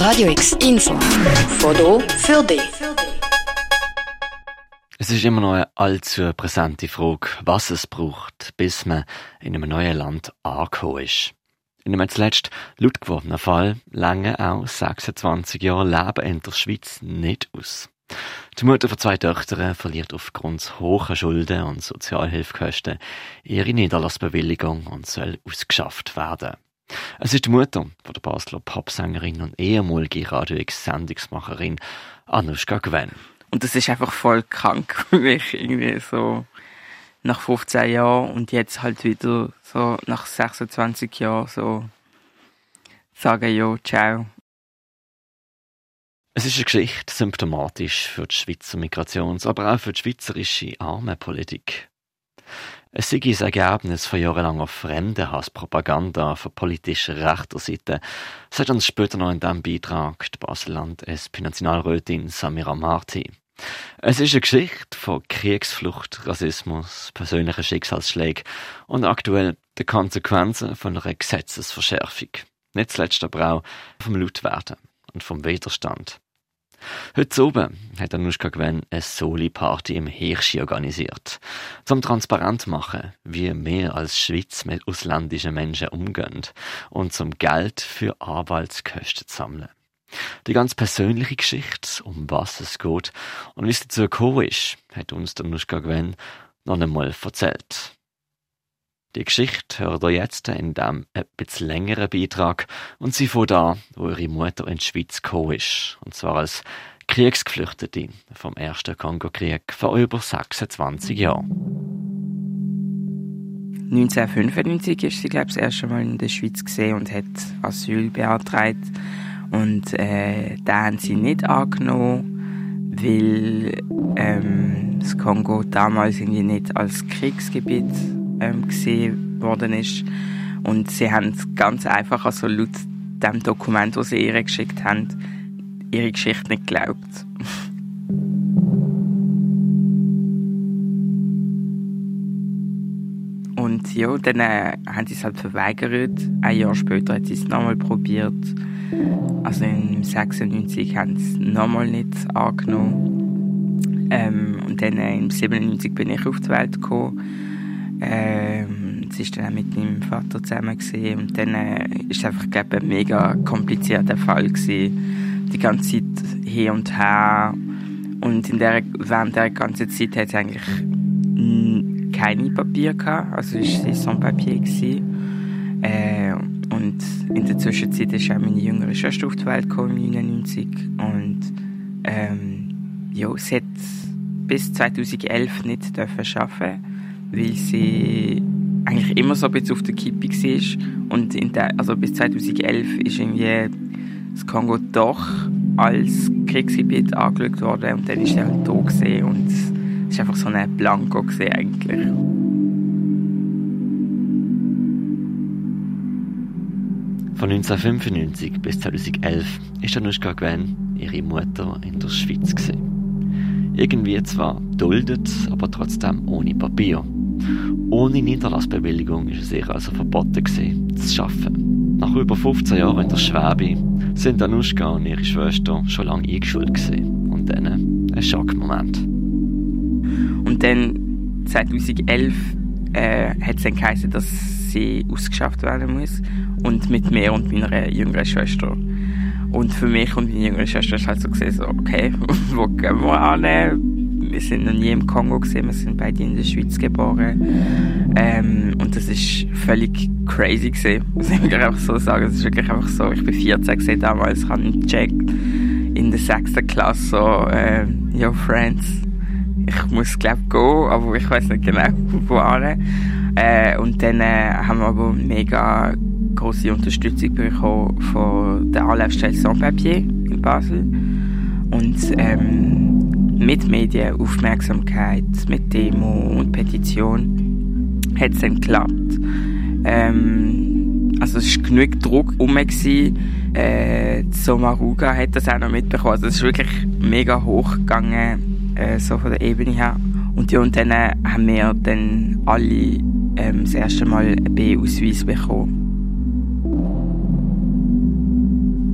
Radio X Info. Foto für dich. Es ist immer noch eine allzu präsente Frage, was es braucht, bis man in einem neuen Land angekommen ist. In einem zuletzt laut gewordenen Fall lange auch 26 Jahre Leben in der Schweiz nicht aus. Die Mutter von zwei Töchtern verliert aufgrund hoher Schulden und Sozialhilfekosten ihre Niederlassbewilligung und soll ausgeschafft werden. Es ist die Mutter von der Basler Popsängerin und ehemalige Radio X-Sendungsmacherin Anushka Gwen. Und das ist einfach voll krank für mich, irgendwie so nach 15 Jahren und jetzt halt wieder so nach 26 Jahren so sagen, ja, ciao. Es ist eine Geschichte symptomatisch für die Schweizer Migrations-, aber auch für die schweizerische Armenpolitik. Es sei ein Ergebnis von jahrelanger Fremdenhasspropaganda von politischer rechter Seite, sagt uns später noch in diesem Beitrag die Basel-Land-SP-Nationalrätin Samira Marti. Es ist eine Geschichte von Kriegsflucht, Rassismus, persönlichen Schicksalsschlägen und aktuell den Konsequenzen von einer Gesetzesverschärfung. Nicht zuletzt aber auch vom Lautwerden und vom Widerstand. Heute oben hat Anushka Gwen eine Soli-Party im Hirschi organisiert, zum transparent machen, wie wir als Schweiz mit ausländischen Menschen umgehen und zum Geld für Arbeitskosten zu sammeln. Die ganz persönliche Geschichte, um was es geht und wie es dazu gekommen ist, hat uns der Nuschka Gwen noch einmal erzählt. Die Geschichte hört ihr jetzt in diesem etwas längeren Beitrag und sie von da, wo ihre Mutter in die Schweiz gekommen ist. Und zwar als Kriegsgeflüchtete vom ersten Kongo-Krieg vor über 26 Jahren. 1995 ist sie, glaube ich, das erste Mal in der Schweiz gesehen und hat Asyl beantragt. Und äh, da haben sie nicht angenommen, weil ähm, das Kongo damals irgendwie nicht als Kriegsgebiet ähm, gesehen worden ist. Und sie haben ganz einfach, also laut dem Dokument, das sie ihr geschickt haben, ihre Geschichte nicht geglaubt. Und ja, dann äh, haben sie es halt verweigert. Ein Jahr später hat sie es nochmal probiert. Also im 96 haben sie es nochmal nicht angenommen. Ähm, und dann äh, im 97 bin ich auf die Welt gekommen. Ähm, sie ist dann mit meinem Vater zusammen gewesen. und dann äh, es einfach glaube ein mega komplizierter Fall gewesen. die ganze Zeit hin und her und in der, während der ganzen Zeit hat sie eigentlich keine Papier gehabt, also ist sie sans Papier gewesen. Äh, und in der Zwischenzeit ist auch meine jüngere Schwester auf die Welt gekommen, 99 und ähm, ja, sie hat bis 2011 nicht dürfen arbeiten weil sie eigentlich immer so ein bisschen auf der Kippe war. Und in der, also bis 2011 ist irgendwie das Kongo doch als Kriegsgebiet angeschaut worden und dann ist er halt da und es war einfach so ein Blanko eigentlich. Von 1995 bis 2011 ist Anushka Gwen ihre Mutter in der Schweiz. Irgendwie zwar duldet, aber trotzdem ohne Papier. Ohne Niederlassbewilligung ist es ihr also verboten gewesen, zu arbeiten. Nach über 15 Jahren in der Schwäbe sind Anushka und ihre Schwester schon lange eingeschult gewesen. Und dann ein Schockmoment. Und dann 2011 äh, hat es dann geheißen, dass sie ausgeschafft werden muss. Und mit mir und meiner jüngeren Schwester. Und für mich und meine jüngere Schwester ist halt so gesehen, so, okay, wo gehen wir an? Wir sind noch nie im Kongo gesehen, wir sind beide in der Schweiz geboren. Ähm, und das ist völlig crazy gesehen, muss ich einfach so sagen. Es ist wirklich einfach so, ich bin 14 gesehen damals, habe nicht gecheckt. In der sechsten Klasse so, äh, yo friends, ich muss glaube gehen, aber ich weiß nicht genau, wo äh, Und dann äh, haben wir aber mega große Unterstützung bekommen von der Anlaufstelle Sans-Papier in Basel. Und ähm, mit Medienaufmerksamkeit, mit Demo und Petition hat es dann geklappt. Ähm, also es war genug Druck herum. Äh, Somaruga hat das auch noch mitbekommen. Also es ist wirklich mega hoch gegangen, äh, so von der Ebene her. Und ja, und dann äh, haben wir dann alle ähm, das erste Mal einen B-Ausweis bekommen.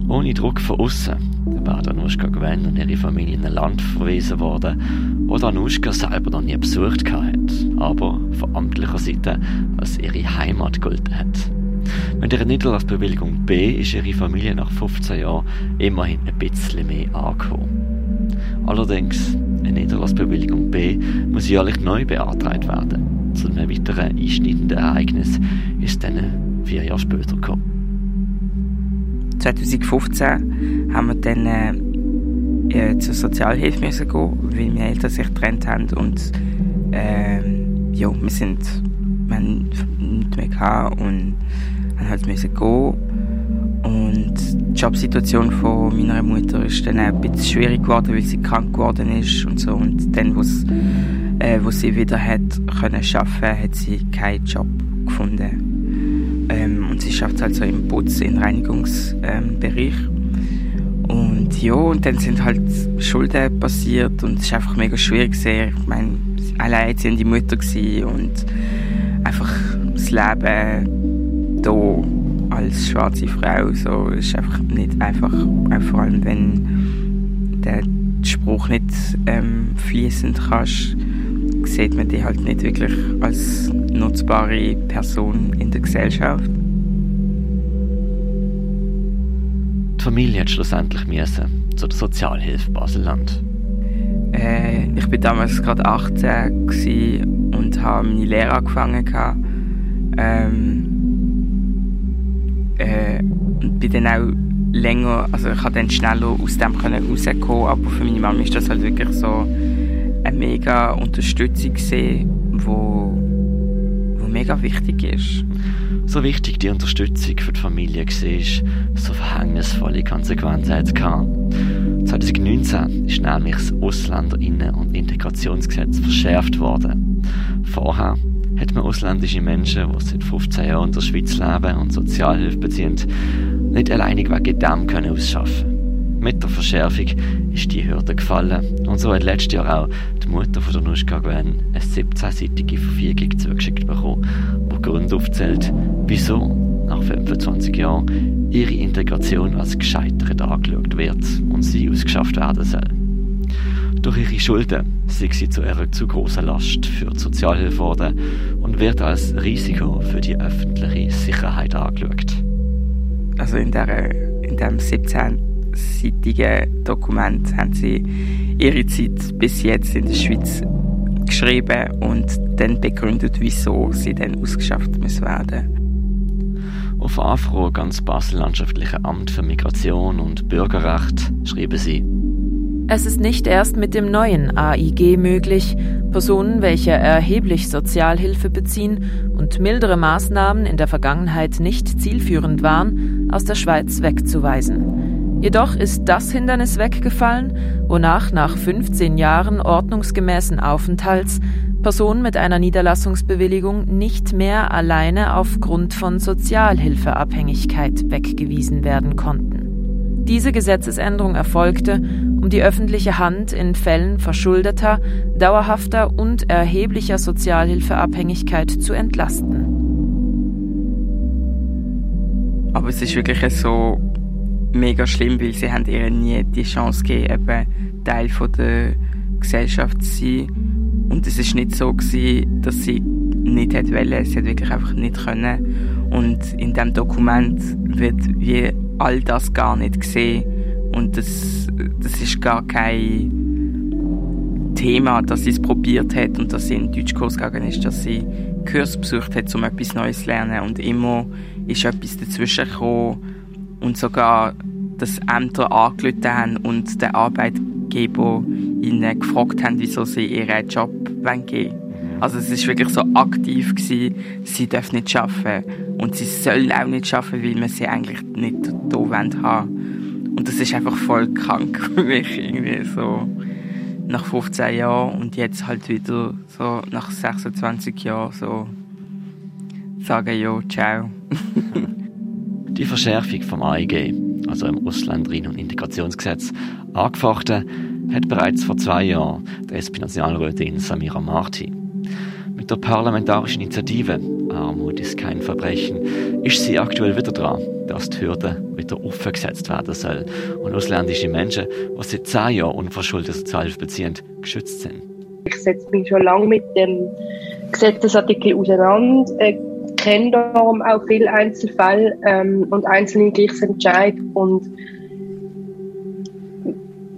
Ohne Druck von außen wären Anushka Gwen und ihre Familie in ein Land verwiesen worden, wo Anushka selber noch nie besucht hat, aber von amtlicher Seite als ihre Heimat gelten hat. Mit ihrer Niederlassbewilligung B ist ihre Familie nach 15 Jahren immerhin ein bisschen mehr angekommen. Allerdings, eine Niederlassbewilligung B muss jährlich neu beantragt werden. Zu einem weiteren einschneidenden Ereignis ist dann vier Jahre später gekommen. 2015 haben wir dann äh, äh, zur Sozialhilfe müssen gehen, weil meine Eltern sich getrennt haben und äh, ja, wir sind wir nichts mehr gehabt und haben halt müssen gehen. Und die Jobsituation von meiner Mutter ist dann ein bisschen schwierig geworden, weil sie krank geworden ist und so. Und dann, äh, wo sie wieder hat können arbeiten, hat sie keinen Job gefunden. Ähm, sie schafft halt so im Putz-, im Reinigungsbereich. Und ja, und dann sind halt Schulden passiert und es ist einfach mega schwierig gewesen. Ich meine, alleinerziehende Mutter und einfach das Leben hier als schwarze Frau so ist einfach nicht einfach, vor allem wenn der Spruch nicht ähm, fließend kannst sieht man die halt nicht wirklich als nutzbare Person in der Gesellschaft. Familie hat schlussendlich müssen zur Sozialhilfe Baselland. Äh, ich war damals gerade 18 und habe meine Lehre angefangen. Ähm, äh, und bin dann auch länger, also ich konnte dann schneller aus dem rauskommen, aber für meine Mama ist das halt wirklich so eine mega Unterstützung gesehen, wo mega wichtig ist. So wichtig die Unterstützung für die Familie war, so verhängnisvolle Konsequenzen hat es 2019 ist nämlich das Ausländerinnen- und Integrationsgesetz verschärft worden. Vorher hat man ausländische Menschen, die seit 15 Jahren in der Schweiz leben und Sozialhilfe beziehen, nicht alleinig wegen dem können mit der Verschärfung ist die Hürde gefallen. Und so hat letztes Jahr auch die Mutter von der Nuschka Gwen eine 17-seitige Verfügung zugeschickt bekommen, die Gründe aufzählt, wieso nach 25 Jahren ihre Integration als gescheitert angeschaut wird und sie ausgeschafft werden soll. Durch ihre Schulden sei sie zu einer zu großen Last für die Sozialhilfe geworden und wird als Risiko für die öffentliche Sicherheit angeschaut. Also in, der, in dem 17 seitigen Dokument haben sie ihre Zeit bis jetzt in der Schweiz geschrieben und dann begründet, wieso sie dann ausgeschafft müssen werden. Auf Anfrage ans Basel-Landschaftliche Amt für Migration und Bürgerrecht schrieben sie, es ist nicht erst mit dem neuen AIG möglich, Personen, welche erheblich Sozialhilfe beziehen und mildere Maßnahmen in der Vergangenheit nicht zielführend waren, aus der Schweiz wegzuweisen. Jedoch ist das Hindernis weggefallen, wonach nach 15 Jahren ordnungsgemäßen Aufenthalts Personen mit einer Niederlassungsbewilligung nicht mehr alleine aufgrund von Sozialhilfeabhängigkeit weggewiesen werden konnten. Diese Gesetzesänderung erfolgte, um die öffentliche Hand in Fällen verschuldeter, dauerhafter und erheblicher Sozialhilfeabhängigkeit zu entlasten. Aber es ist wirklich so mega schlimm, weil sie haben ihr nie die Chance gegeben, eben Teil von der Gesellschaft zu sein. Und es ist nicht so gewesen, dass sie nicht hätte wollen, sie hat wirklich einfach nicht können. Und in dem Dokument wird wie all das gar nicht gesehen. Und das, das ist gar kein Thema, dass sie es probiert hat und dass sie in den Deutschkurs gegangen ist, dass sie Kurs besucht hat, um etwas Neues zu lernen. Und immer ist etwas dazwischen gekommen und sogar, dass Ämter angelötet haben und der Arbeitgeber ihnen gefragt haben, wieso sie ihren Job geben wollen. Also es ist wirklich so aktiv gewesen, sie dürfen nicht arbeiten und sie sollen auch nicht arbeiten, weil wir sie eigentlich nicht da haben wollen. Und das ist einfach voll krank für mich irgendwie so nach 15 Jahren und jetzt halt wieder so nach 26 Jahren so sagen, ja, ciao. Die Verschärfung vom AIG, also im Ausländerinnen- und Integrationsgesetz, angefochten hat bereits vor zwei Jahren die SP-Nationalrätin Samira Marti. Mit der parlamentarischen Initiative Armut ist kein Verbrechen, ist sie aktuell wieder dran, dass die Hürde wieder aufgesetzt werden soll und ausländische Menschen, die seit zehn Jahren unverschuldet Sozialhilfe beziehen, geschützt sind. Ich setze mich schon lange mit dem Gesetzesartikel auseinander, äh, kenne darum auch viele Einzelfälle ähm, und einzelne Gerichtsentscheid und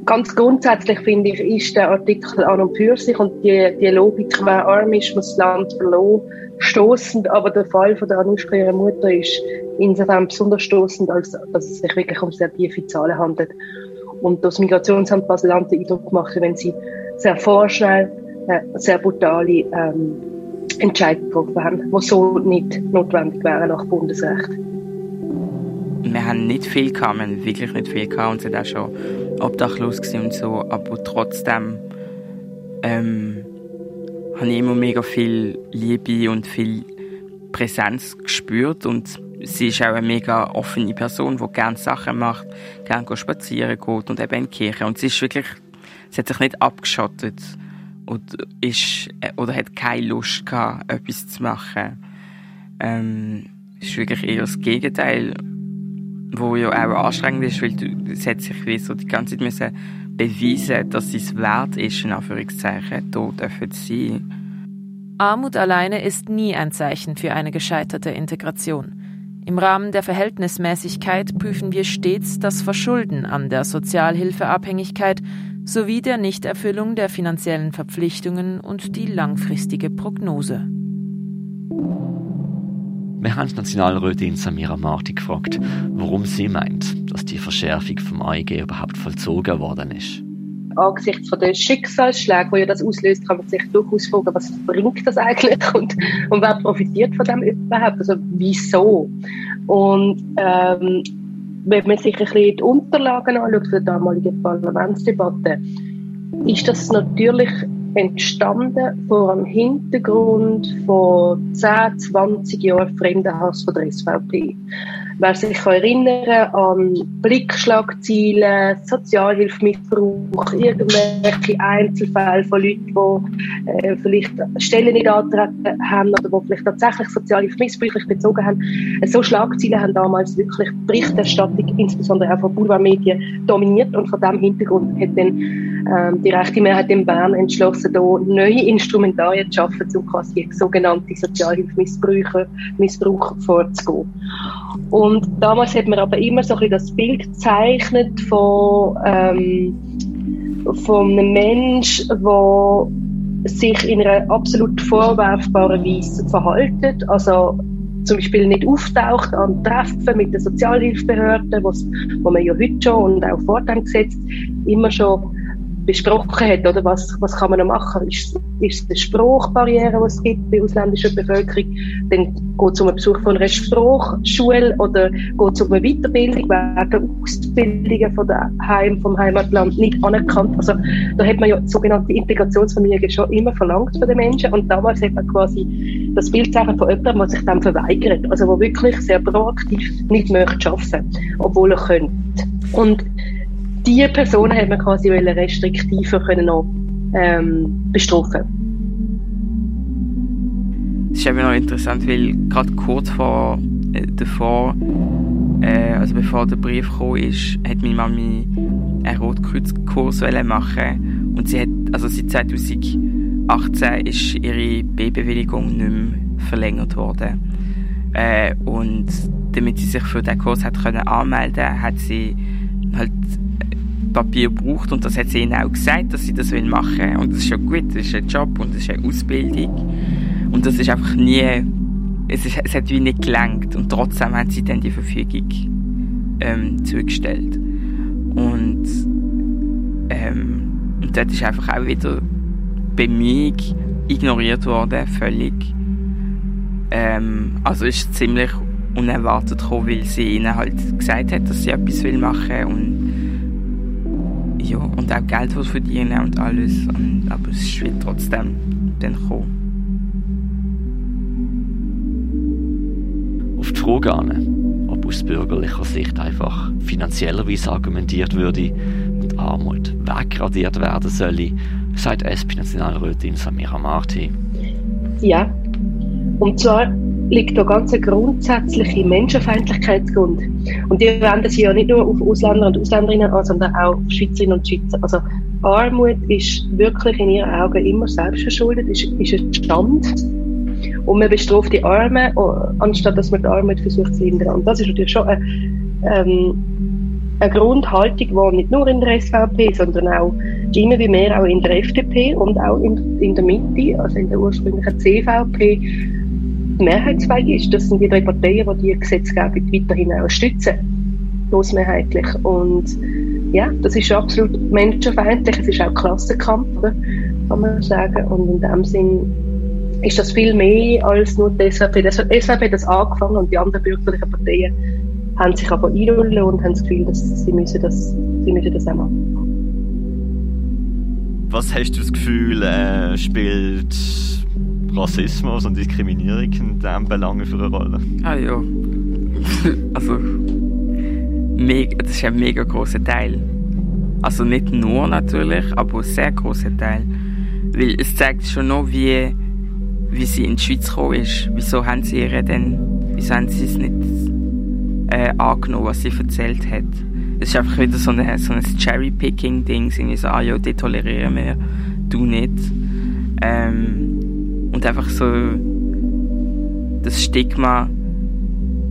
ganz grundsätzlich finde ich, ist der Artikel an und für sich und die, die Logik, wer arm ist, muss das Land verloren, stoßend, aber der Fall von der Anushka, ihrer Mutter, ist insofern besonders stoßend, als dass es sich wirklich um sehr tiefe Zahlen handelt. Und das Migrationsamt Basel-Land den Eindruck gemacht, wenn sie sehr vorschnell, äh, sehr brutale ähm, Entscheidungen getroffen haben, die so nicht notwendig wären nach Bundesrecht. Wir haben nicht viel gehabt, wir haben wirklich nicht viel gehabt und sind auch schon obdachlos und so, aber trotzdem ähm, habe ich immer mega viel Liebe und viel Präsenz gespürt und sie ist auch eine mega offene Person, die gerne Sachen macht, gerne spazieren geht und eben in die Kirche und sie ist wirklich, sie hat sich nicht abgeschottet und ist, äh, oder hat keine Lust gehabt, etwas zu machen. Ähm, ist wirklich eher das Gegenteil wo ja auch anstrengend ist, weil es hat sich wie so die ganze Zeit müssen beweisen, dass es wert ist, in Anführungszeichen, dort dürfen sein. Armut alleine ist nie ein Zeichen für eine gescheiterte Integration. Im Rahmen der Verhältnismäßigkeit prüfen wir stets das Verschulden an der Sozialhilfeabhängigkeit sowie der Nichterfüllung der finanziellen Verpflichtungen und die langfristige Prognose. Wir haben die Nationalrätin Samira Marti gefragt, warum sie meint, dass die Verschärfung vom AIG überhaupt vollzogen worden ist. Angesichts von den Schicksalsschlägen, die ja das auslöst, kann man sich durchaus fragen, was bringt das eigentlich und, und wer profitiert von dem überhaupt? Also wieso? Und ähm, wenn man sich ein bisschen die Unterlagen anschaut für die damalige Parlamentsdebatte, ist das natürlich entstanden vor dem Hintergrund von 10, 20 Jahren Fremdenhass von der SVP. Wer sich erinnern an Blickschlagziele, Sozialhilfemissbrauch, irgendwelche Einzelfälle von Leuten, die äh, vielleicht Stellen nicht antreten haben oder die vielleicht tatsächlich Sozialhilfe missbräuchlich bezogen haben. So Schlagziele haben damals wirklich Berichterstattung, insbesondere auch von Boulevardmedien, dominiert und von diesem Hintergrund hat dann ähm, die rechte Mehrheit in Bern entschlossen, da neue Instrumentarien zu schaffen, um quasi sogenannte Sozialhilfemissbrauch Missbrauch vorzugehen. Und damals hat man aber immer so ein das Bild gezeichnet von, ähm, von einem Mensch, der sich in einer absolut vorwerfbaren Weise verhaltet. Also zum Beispiel nicht auftaucht an Treffen mit den Sozialhilfebehörden, wo man ja heute schon und auch vor dem Gesetz immer schon besprochen hat, oder was, was kann man noch machen? Ist, ist es eine Sprachbarriere, die es gibt bei ausländischer Bevölkerung? Dann geht es um einen Besuch von einer Sprachschule oder geht es um eine Weiterbildung? Werden Ausbildungen von der Heim, vom Heimatland nicht anerkannt? Also da hat man ja sogenannte Integrationsfamilien schon immer verlangt von den Menschen und damals hat man quasi das Bildzeichen von jemandem, der sich dem verweigert, also der wirklich sehr proaktiv nicht möchte arbeiten, obwohl er könnte. Und diese Person hat man quasi restriktiver können noch, ähm, bestrafen Es ist eben noch interessant, weil gerade kurz vor, äh, davor, äh, also bevor der Brief kam, ist, hat meine Mami einen Rotkreuzkurs machen und sie hat, also seit 2018 ist ihre B-Bewilligung nicht mehr verlängert worden. Äh, und damit sie sich für den Kurs hat können anmelden, hat sie halt Papier braucht und das hat sie ihnen auch gesagt, dass sie das machen wollen. Und das ist ja gut, das ist ein Job und das ist eine Ausbildung. Und das ist einfach nie, es, ist, es hat wie nicht gelangt und trotzdem haben sie dann die Verfügung ähm, zugestellt. Und, ähm, und dort ist einfach auch wieder Bemühung ignoriert worden, völlig. Ähm, also ist ziemlich unerwartet gekommen, weil sie ihnen halt gesagt hat, dass sie etwas will machen und ja, und auch Geld verdienen und alles. Und, aber es ist trotzdem dann gekommen. Auf die Frage an, ob aus bürgerlicher Sicht einfach finanziellerweise argumentiert würde und Armut weggradiert werden solle, sagt SP-Nationalrätin Samira Marti. Ja, und zwar liegt da ganz ein grundsätzlicher Menschenfeindlichkeitsgrund. Und die wenden sich ja nicht nur auf Ausländer und Ausländerinnen an, sondern auch auf Schweizerinnen und Schweizer. Also Armut ist wirklich in ihren Augen immer selbstverschuldet, ist, ist ein Stand. Und man bestraft die Armen, anstatt dass man die Armut versucht zu lindern. Und das ist natürlich schon eine, ähm, eine Grundhaltung, die nicht nur in der SVP, sondern auch immer wie mehr auch in der FDP und auch in, in der Mitte, also in der ursprünglichen CVP, mehrheitsfähig ist. Das sind die drei Parteien, die die Gesetzgebung weiterhin auch stützen. Großmehrheitlich. Und ja, das ist absolut menschenfeindlich. Es ist auch Klassenkampf, kann man sagen. Und in dem Sinn ist das viel mehr als nur die SVP. Die SVP hat das angefangen und die anderen bürgerlichen Parteien haben sich aber einlullen und haben das Gefühl, dass sie müssen das, sie müssen das auch machen. Was hast du das Gefühl, äh, spielt Rassismus und Diskriminierung in diesem Belangen für eine Rolle? Ah ja. also, das ist ein mega großer Teil. Also nicht nur natürlich, aber ein sehr großer Teil. Weil es zeigt schon noch, wie, wie sie in die Schweiz gekommen ist. Wieso haben sie ihr denn, wieso haben sie es nicht äh, angenommen, was sie erzählt hat. Es ist einfach wieder so, eine, so ein Cherry-Picking-Ding, irgendwie so, ah ja, die tolerieren wir, du nicht. Ähm, und einfach so das Stigma,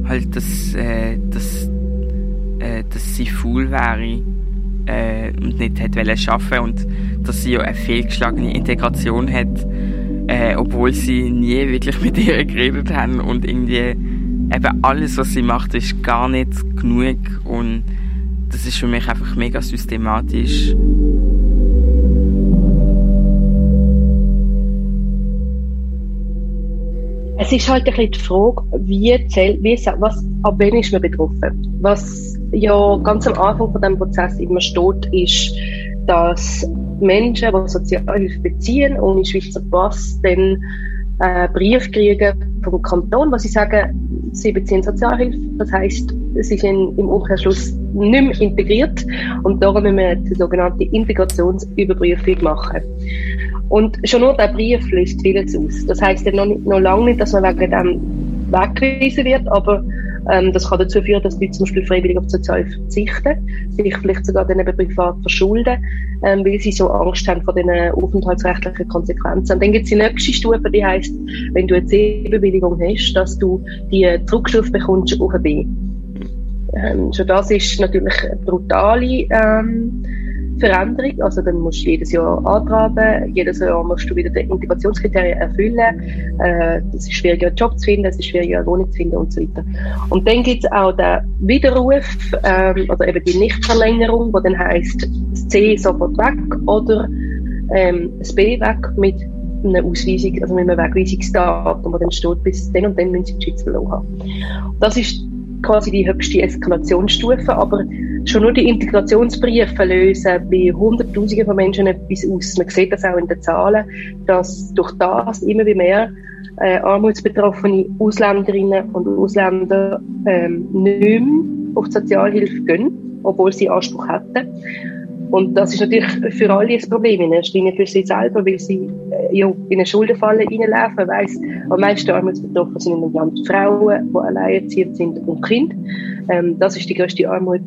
halt, dass, äh, dass, äh, dass sie faul wäre äh, und nicht hätte arbeiten und dass sie ja eine fehlgeschlagene Integration hat, äh, obwohl sie nie wirklich mit ihr geredet haben und irgendwie eben alles, was sie macht, ist gar nicht genug und das ist für mich einfach mega systematisch. Es ist halt ein bisschen die Frage, wie zählt, wie, was, ab wann ist man betroffen? Was ja ganz am Anfang von diesem Prozess immer steht, ist, dass Menschen, die Sozialhilfe beziehen, ohne Schweizer Pass, dann äh, Brief kriegen vom Kanton, wo sie sagen, sie beziehen Sozialhilfe. Das heißt, sie sind im Umkehrschluss nicht mehr integriert und darum müssen wir die sogenannte Integrationsüberprüfung machen. Und schon nur der Brief löst vieles aus. Das heißt ja noch, nicht, noch lange nicht, dass man wegen dem weggewiesen wird, aber ähm, das kann dazu führen, dass Leute zum Beispiel freiwillig auf Sozialhilfe verzichten, sich vielleicht sogar dann eben privat verschulden, ähm, weil sie so Angst haben vor den aufenthaltsrechtlichen Konsequenzen. Und dann gibt es die nächste Stufe, die heißt, wenn du eine C-Bewilligung hast, dass du die Zurückstufe bekommst auf ein B. Ähm, schon das ist natürlich eine brutale ähm, Veränderung. Also dann musst du jedes Jahr antragen, jedes Jahr musst du wieder die Integrationskriterien erfüllen. Äh, es ist schwieriger, einen Job zu finden, es ist schwieriger, eine Wohnung zu finden und so weiter. Und dann gibt es auch den Widerruf, ähm, oder eben die Nichtverlängerung, wo dann heisst, das C sofort weg oder ähm, das B weg mit einer Ausweisung, also mit einem Wegweisungsdatum, wo dann steht, bis dann und dann müssen sie die Schweiz verloren haben. Das ist quasi die höchste Eskalationsstufe, aber schon nur die Integrationsbriefe lösen bei Hunderttausenden von Menschen etwas aus. Man sieht das auch in den Zahlen, dass durch das immer wie mehr äh, armutsbetroffene Ausländerinnen und Ausländer ähm, nicht mehr auf die Sozialhilfe gehen, obwohl sie Anspruch hätten. Und das ist natürlich für alle ein Problem, in erster Linie für sie selber, weil sie äh, ja, in eine Schuldenfalle reinlaufen. Weiss, am meisten armutsbetroffen sind im Land Frauen, die alleinerziehend sind und Kinder. Ähm, das ist die größte Armut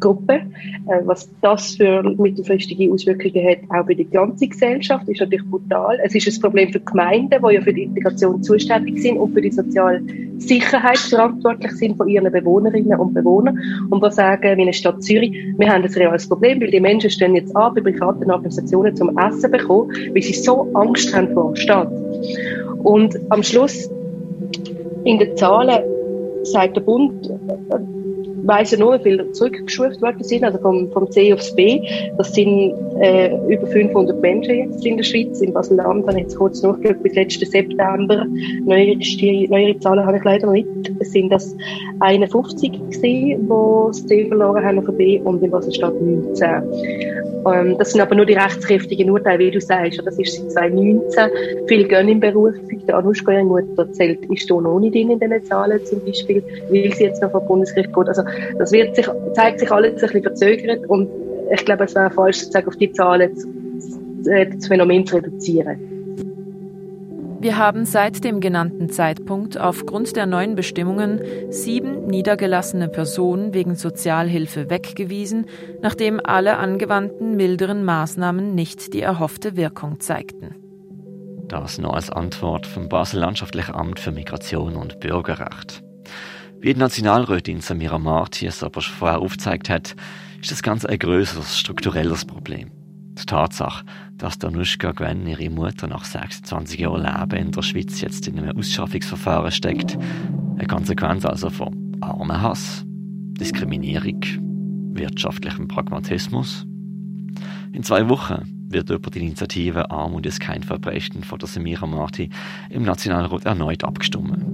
Gruppe. Äh, was das für mittelfristige Auswirkungen hat, auch für die ganze Gesellschaft, ist natürlich brutal. Es ist ein Problem für Gemeinden, die ja für die Integration zuständig sind und für die soziale Sicherheit verantwortlich sind von ihren Bewohnerinnen und Bewohnern. Und wir sagen, wie eine Stadt Zürich, wir haben ein reales Problem, weil die Menschen stehen jetzt an, bei privaten Organisationen zum Essen bekommen, weil sie so Angst haben vor der Stadt. Und am Schluss, in den Zahlen, sagt der Bund, weiss ja nur, wie viele zurückgeschult worden sind, also vom, vom C aufs B. Das sind äh, über 500 Menschen jetzt in der Schweiz. In Basel-Land habe ich jetzt kurz nachgeschaut, bis letzten September. Neuere, neuere Zahlen habe ich leider nicht. Es sind das 51 gewesen, die das C verloren haben auf B und in Basel-Stadt 19. Ähm, das sind aber nur die rechtskräftigen Urteile, wie du sagst. Das ist seit 2019. Viele gehen in Berufung. Der Anuschka, ihre Mutter, zählt, ist hier noch nicht in diesen Zahlen zum Beispiel, weil sie jetzt noch vom Bundesgericht geht. Also das wird sich, zeigt sich alles ein bisschen verzögert und ich glaube, es wäre falsch, sozusagen auf die Zahlen das, das Phänomen zu reduzieren. Wir haben seit dem genannten Zeitpunkt aufgrund der neuen Bestimmungen sieben niedergelassene Personen wegen Sozialhilfe weggewiesen, nachdem alle angewandten milderen Maßnahmen nicht die erhoffte Wirkung zeigten. Das noch als Antwort vom Basel Landschaftlichen Amt für Migration und Bürgerrecht. Wie die Nationalrätin Samira Marti es aber schon vorher aufgezeigt hat, ist das Ganze ein größeres strukturelles Problem. Die Tatsache, dass Danuschka Gwen, ihre Mutter, nach 26 Jahren Leben in der Schweiz jetzt in einem Ausschaffungsverfahren steckt, eine Konsequenz also von Armenhass, Diskriminierung, wirtschaftlichem Pragmatismus. In zwei Wochen wird über die Initiative Armut ist kein Verbrechen von der Samira Marti im Nationalrat erneut abgestimmt.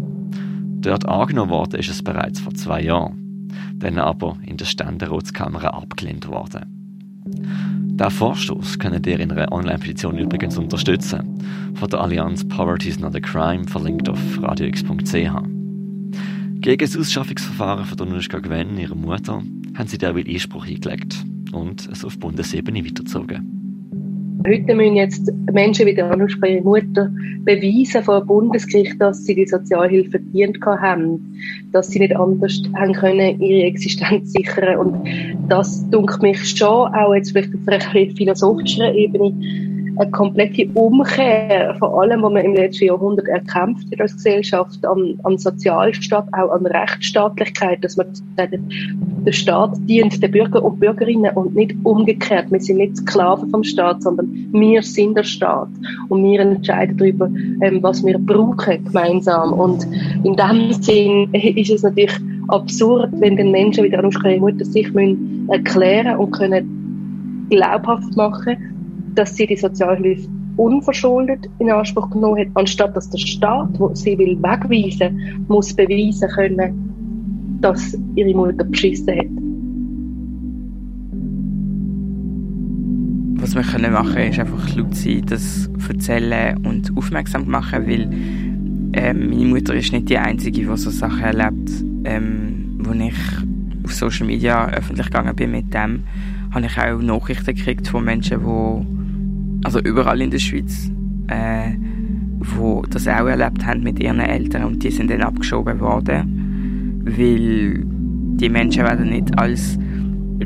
Dort angenommen worden ist es bereits vor zwei Jahren, dann aber in der Ständeratskammer abgelehnt worden. Der Vorstoß könnt ihr in einer Online-Petition übrigens unterstützen. Von der Allianz Poverty is not a Crime, verlinkt auf radiox.ch. Gegen das Ausschaffungsverfahren von Danuschka Gwen, ihrer Mutter, haben sie derweil Einspruch eingelegt und es auf Bundesebene weitergezogen. Heute müssen jetzt Menschen wie der ihre Mutter, beweisen vor Bundesgericht, dass sie die Sozialhilfe verdient haben, dass sie nicht anders haben können, ihre Existenz sichern. Und das dunkelt mich schon, auch jetzt vielleicht auf einer philosophischen Ebene, eine komplette Umkehr von allem, was man im letzten Jahrhundert erkämpft hat als Gesellschaft, an, an Sozialstaat, auch an Rechtsstaatlichkeit, dass man sagt, der Staat dient den Bürger und Bürgerinnen und nicht umgekehrt. Wir sind nicht Sklaven vom Staat, sondern wir sind der Staat und wir entscheiden darüber, ähm, was wir brauchen gemeinsam. Und in dem Sinn ist es natürlich absurd, wenn den Menschen wie der Anushka Mutter sich erklären und können glaubhaft machen, dass sie die Sozialhilfe unverschuldet in Anspruch genommen hat, anstatt dass der Staat, wo sie will wegweisen, muss beweisen können, dass ihre Mutter beschissen hat. Was wir können machen ist einfach laut sein, das erzählen und aufmerksam machen, weil ähm, meine Mutter ist nicht die Einzige, die so Sachen erlebt. Ähm, wo ich auf Social Media öffentlich gegangen bin mit dem, habe ich auch Nachrichten gekriegt von Menschen, die also überall in der Schweiz, äh, wo das auch erlebt haben mit ihren Eltern und die sind dann abgeschoben worden, weil die Menschen werden nicht als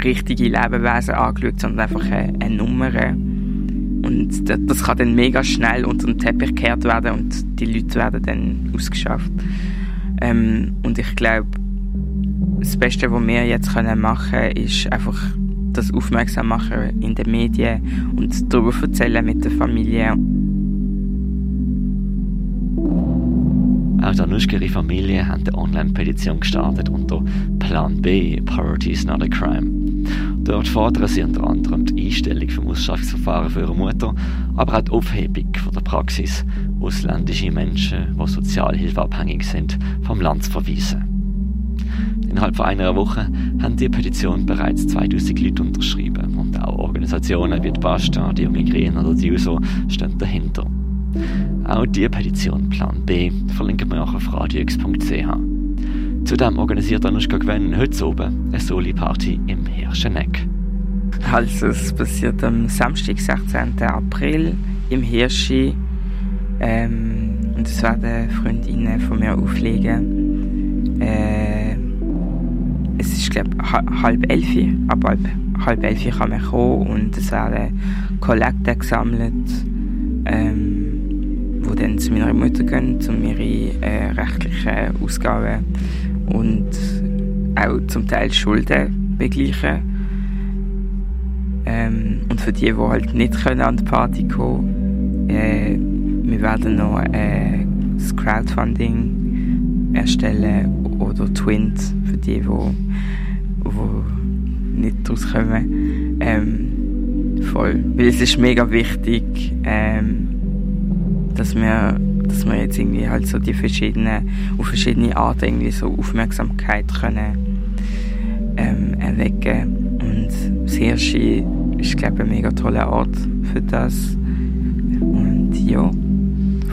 richtige Lebewesen angeschaut, sondern einfach eine, eine Nummer. Und das, das kann dann mega schnell unter den Teppich gekehrt werden und die Leute werden dann ausgeschafft. Ähm, und ich glaube, das Beste, was wir jetzt machen können, ist einfach das aufmerksam machen in den Medien und darüber erzählen mit der Familie. Auch die Anushka Familie hat eine Online-Petition gestartet unter Plan B, Poverty is not a crime. Dort fordern sie unter anderem die Einstellung vom Ausschaffungsverfahren für ihre Mutter, aber auch die Aufhebung von der Praxis, ausländische Menschen, die sozialhilfeabhängig sind, vom Land zu verweisen. Innerhalb von einer Woche haben die Petition bereits 2000 Leute unterschrieben und auch Organisationen wie die Basta, die Junge Green oder die USO stehen dahinter. Auch die Petition Plan B verlinken wir auch auf radiox.ch. Zudem organisiert Anushka Gwen heute oben eine Soli-Party im Hirscheneck. Also es passiert am Samstag, 16. April im Hirschi. Ähm, und es werden Freundinnen von mir auflegen. Äh, halb elf, ab halb, halb elf kann man kommen und es werden Kollekte gesammelt, ähm, wo dann zu meiner Mutter gehen, um ihre äh, rechtlichen Ausgaben und auch zum Teil Schulden begleichen. Ähm, und für die, die halt nicht können an die Party kommen, äh, wir werden noch äh, das Crowdfunding erstellen oder Twins für die, die, die nicht rauskommen. Ähm, voll. Weil es ist mega wichtig, ähm, dass wir dass wir jetzt irgendwie halt so die verschiedenen, auf verschiedene Arten irgendwie so Aufmerksamkeit können ähm, erwecken. Und das Hirschi ist, glaube ich, ein mega toller Ort für das. Und ja,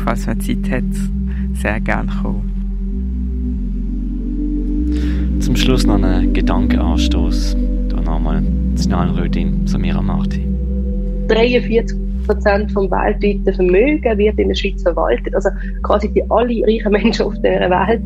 falls man Zeit hat, sehr gerne kommen. Zum Schluss noch ein Gedankenanstoß. Da nochmal Nationalrätin Samira Marti. 43 Prozent vom weltweiten Vermögen wird in der Schweiz verwaltet. Also quasi die alle reichen Menschen auf der Welt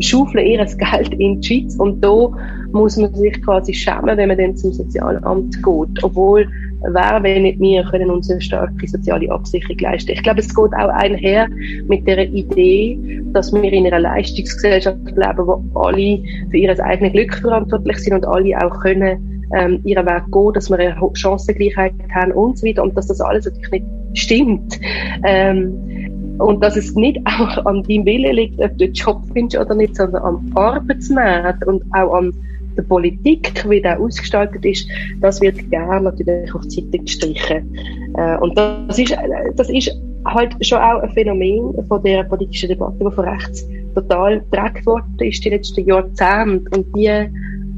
schaufeln ihr Geld in die Schweiz und da muss man sich quasi schämen, wenn man dann zum Sozialamt geht. Obwohl, wer, wenn nicht wir, können uns eine starke soziale Absicherung leisten. Ich glaube, es geht auch einher mit der Idee, dass wir in einer Leistungsgesellschaft leben, wo alle für ihr eigenes Glück verantwortlich sind und alle auch können ähm, ihren Weg gehen, dass wir eine Chancengleichheit haben und so weiter und dass das alles natürlich nicht stimmt. Ähm, und dass es nicht auch an deinem Willen liegt, ob du einen Job findest oder nicht, sondern am Arbeitsmarkt und auch an der Politik, wie der ausgestaltet ist, das wird gerne natürlich auf die Seite gestrichen. Äh, und das ist, das ist halt schon auch ein Phänomen von der politischen Debatte, die von rechts total geprägt worden ist die letzten Jahrzehnte. Und die,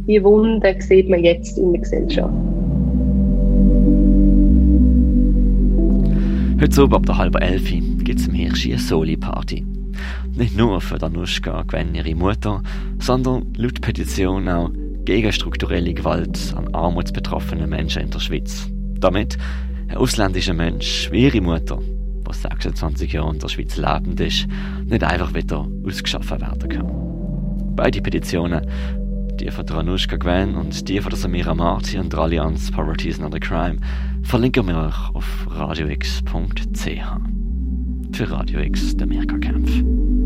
die Wunden sieht man jetzt in der Gesellschaft. Heute Abend ab der halben elf gibt es im Hirschi eine Soli-Party. Nicht nur für Danuschka Gwen ihre Mutter, sondern laut Petition auch gegen strukturelle Gewalt an armutsbetroffenen Menschen in der Schweiz. Damit ein ausländischer Mensch wie ihre Mutter, der 26 Jahre in der Schweiz lebend ist, nicht einfach wieder ausgeschaffen werden kann. Beide Petitionen, die von Dranushka Gwen und die von Samira Marti und der Allianz Poverty is not a Crime, verlinken wir euch auf radiox.ch. Für Radio X, der Mirka-Kampf.